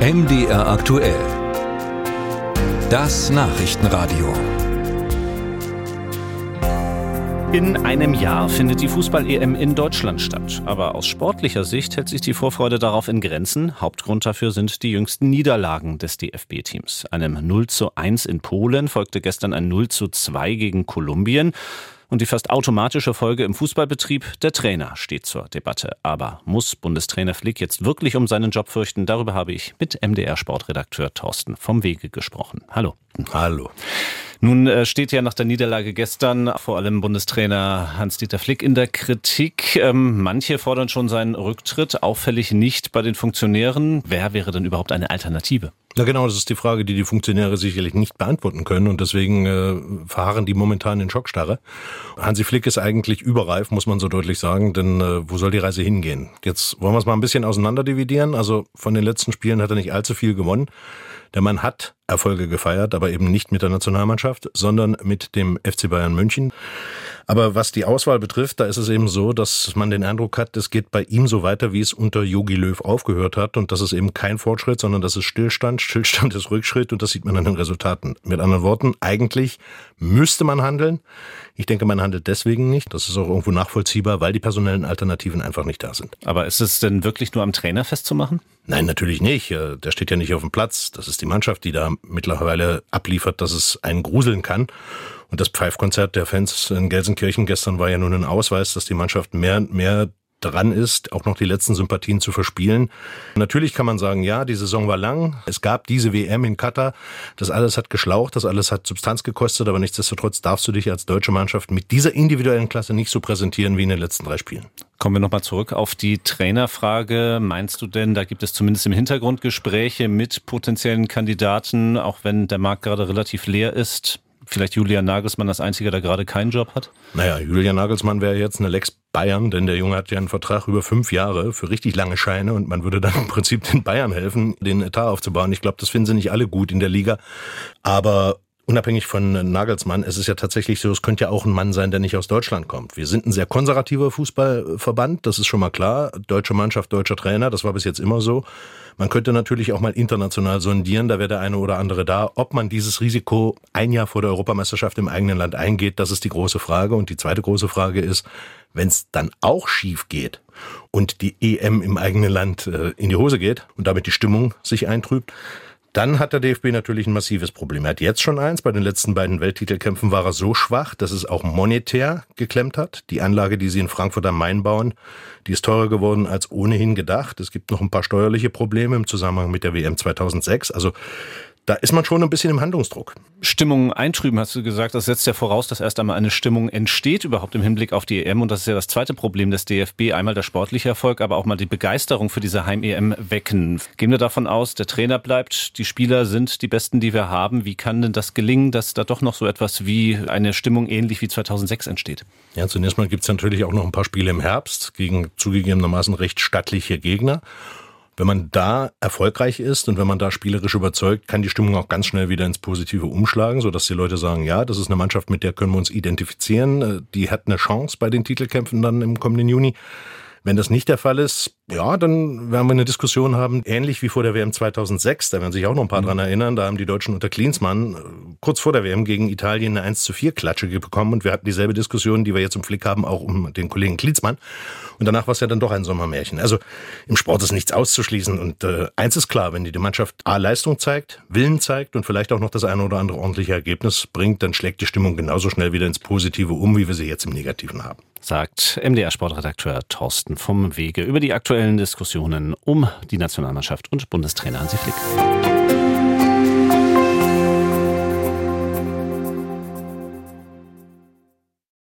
MDR aktuell. Das Nachrichtenradio. In einem Jahr findet die Fußball-EM in Deutschland statt. Aber aus sportlicher Sicht hält sich die Vorfreude darauf in Grenzen. Hauptgrund dafür sind die jüngsten Niederlagen des DFB-Teams. Einem 0 zu 1 in Polen folgte gestern ein 0 zu 2 gegen Kolumbien. Und die fast automatische Folge im Fußballbetrieb, der Trainer steht zur Debatte. Aber muss Bundestrainer Flick jetzt wirklich um seinen Job fürchten? Darüber habe ich mit MDR-Sportredakteur Thorsten vom Wege gesprochen. Hallo. Hallo. Nun äh, steht ja nach der Niederlage gestern vor allem Bundestrainer Hans-Dieter Flick in der Kritik. Ähm, manche fordern schon seinen Rücktritt, auffällig nicht bei den Funktionären. Wer wäre denn überhaupt eine Alternative? Ja, genau, das ist die Frage, die die Funktionäre sicherlich nicht beantworten können und deswegen äh, verharren die momentan in Schockstarre. Hansi Flick ist eigentlich überreif, muss man so deutlich sagen, denn äh, wo soll die Reise hingehen? Jetzt wollen wir es mal ein bisschen auseinanderdividieren. Also von den letzten Spielen hat er nicht allzu viel gewonnen. Der Mann hat Erfolge gefeiert, aber eben nicht mit der Nationalmannschaft, sondern mit dem FC Bayern München. Aber was die Auswahl betrifft, da ist es eben so, dass man den Eindruck hat, es geht bei ihm so weiter, wie es unter Yogi Löw aufgehört hat. Und das ist eben kein Fortschritt, sondern das ist Stillstand. Stillstand ist Rückschritt und das sieht man an den Resultaten. Mit anderen Worten, eigentlich müsste man handeln. Ich denke, man handelt deswegen nicht. Das ist auch irgendwo nachvollziehbar, weil die personellen Alternativen einfach nicht da sind. Aber ist es denn wirklich nur am Trainer festzumachen? Nein, natürlich nicht. Der steht ja nicht auf dem Platz. Das ist die Mannschaft, die da mittlerweile abliefert, dass es einen gruseln kann. Und das Pfeifkonzert der Fans in Gelsenkirchen gestern war ja nun ein Ausweis, dass die Mannschaft mehr und mehr dran ist, auch noch die letzten Sympathien zu verspielen. Natürlich kann man sagen, ja, die Saison war lang. Es gab diese WM in Katar. Das alles hat geschlaucht, das alles hat Substanz gekostet, aber nichtsdestotrotz darfst du dich als deutsche Mannschaft mit dieser individuellen Klasse nicht so präsentieren wie in den letzten drei Spielen. Kommen wir nochmal zurück auf die Trainerfrage. Meinst du denn, da gibt es zumindest im Hintergrund Gespräche mit potenziellen Kandidaten, auch wenn der Markt gerade relativ leer ist? Vielleicht Julian Nagelsmann das Einzige, der gerade keinen Job hat? Naja, Julian Nagelsmann wäre jetzt eine Lex Bayern, denn der Junge hat ja einen Vertrag über fünf Jahre für richtig lange Scheine und man würde dann im Prinzip den Bayern helfen, den Etat aufzubauen. Ich glaube, das finden sie nicht alle gut in der Liga. Aber unabhängig von Nagelsmann, es ist ja tatsächlich so, es könnte ja auch ein Mann sein, der nicht aus Deutschland kommt. Wir sind ein sehr konservativer Fußballverband, das ist schon mal klar. Deutsche Mannschaft, deutscher Trainer, das war bis jetzt immer so. Man könnte natürlich auch mal international sondieren, da wäre der eine oder andere da. Ob man dieses Risiko ein Jahr vor der Europameisterschaft im eigenen Land eingeht, das ist die große Frage. Und die zweite große Frage ist, wenn es dann auch schief geht und die EM im eigenen Land äh, in die Hose geht und damit die Stimmung sich eintrübt, dann hat der DFB natürlich ein massives Problem. Er hat jetzt schon eins. Bei den letzten beiden Welttitelkämpfen war er so schwach, dass es auch monetär geklemmt hat. Die Anlage, die sie in Frankfurt am Main bauen, die ist teurer geworden als ohnehin gedacht. Es gibt noch ein paar steuerliche Probleme im Zusammenhang mit der WM 2006. Also da ist man schon ein bisschen im Handlungsdruck. Stimmung eintrüben, hast du gesagt. Das setzt ja voraus, dass erst einmal eine Stimmung entsteht, überhaupt im Hinblick auf die EM. Und das ist ja das zweite Problem des DFB. Einmal der sportliche Erfolg, aber auch mal die Begeisterung für diese Heim-EM wecken. Gehen wir davon aus, der Trainer bleibt, die Spieler sind die besten, die wir haben. Wie kann denn das gelingen, dass da doch noch so etwas wie eine Stimmung ähnlich wie 2006 entsteht? Ja, zunächst mal gibt es natürlich auch noch ein paar Spiele im Herbst gegen zugegebenermaßen recht stattliche Gegner. Wenn man da erfolgreich ist und wenn man da spielerisch überzeugt, kann die Stimmung auch ganz schnell wieder ins Positive umschlagen, sodass die Leute sagen, ja, das ist eine Mannschaft, mit der können wir uns identifizieren, die hat eine Chance bei den Titelkämpfen dann im kommenden Juni. Wenn das nicht der Fall ist, ja, dann werden wir eine Diskussion haben, ähnlich wie vor der WM 2006. Da werden sich auch noch ein paar mhm. dran erinnern. Da haben die Deutschen unter Klinsmann äh, kurz vor der WM gegen Italien eine 1 zu 4 Klatsche bekommen. Und wir hatten dieselbe Diskussion, die wir jetzt im Flick haben, auch um den Kollegen Klinsmann. Und danach war es ja dann doch ein Sommermärchen. Also im Sport ist nichts auszuschließen. Und äh, eins ist klar, wenn die, die Mannschaft A Leistung zeigt, Willen zeigt und vielleicht auch noch das eine oder andere ordentliche Ergebnis bringt, dann schlägt die Stimmung genauso schnell wieder ins Positive um, wie wir sie jetzt im Negativen haben. Sagt MDR-Sportredakteur Thorsten vom Wege über die aktuellen Diskussionen um die Nationalmannschaft und Bundestrainer Hansi Flick.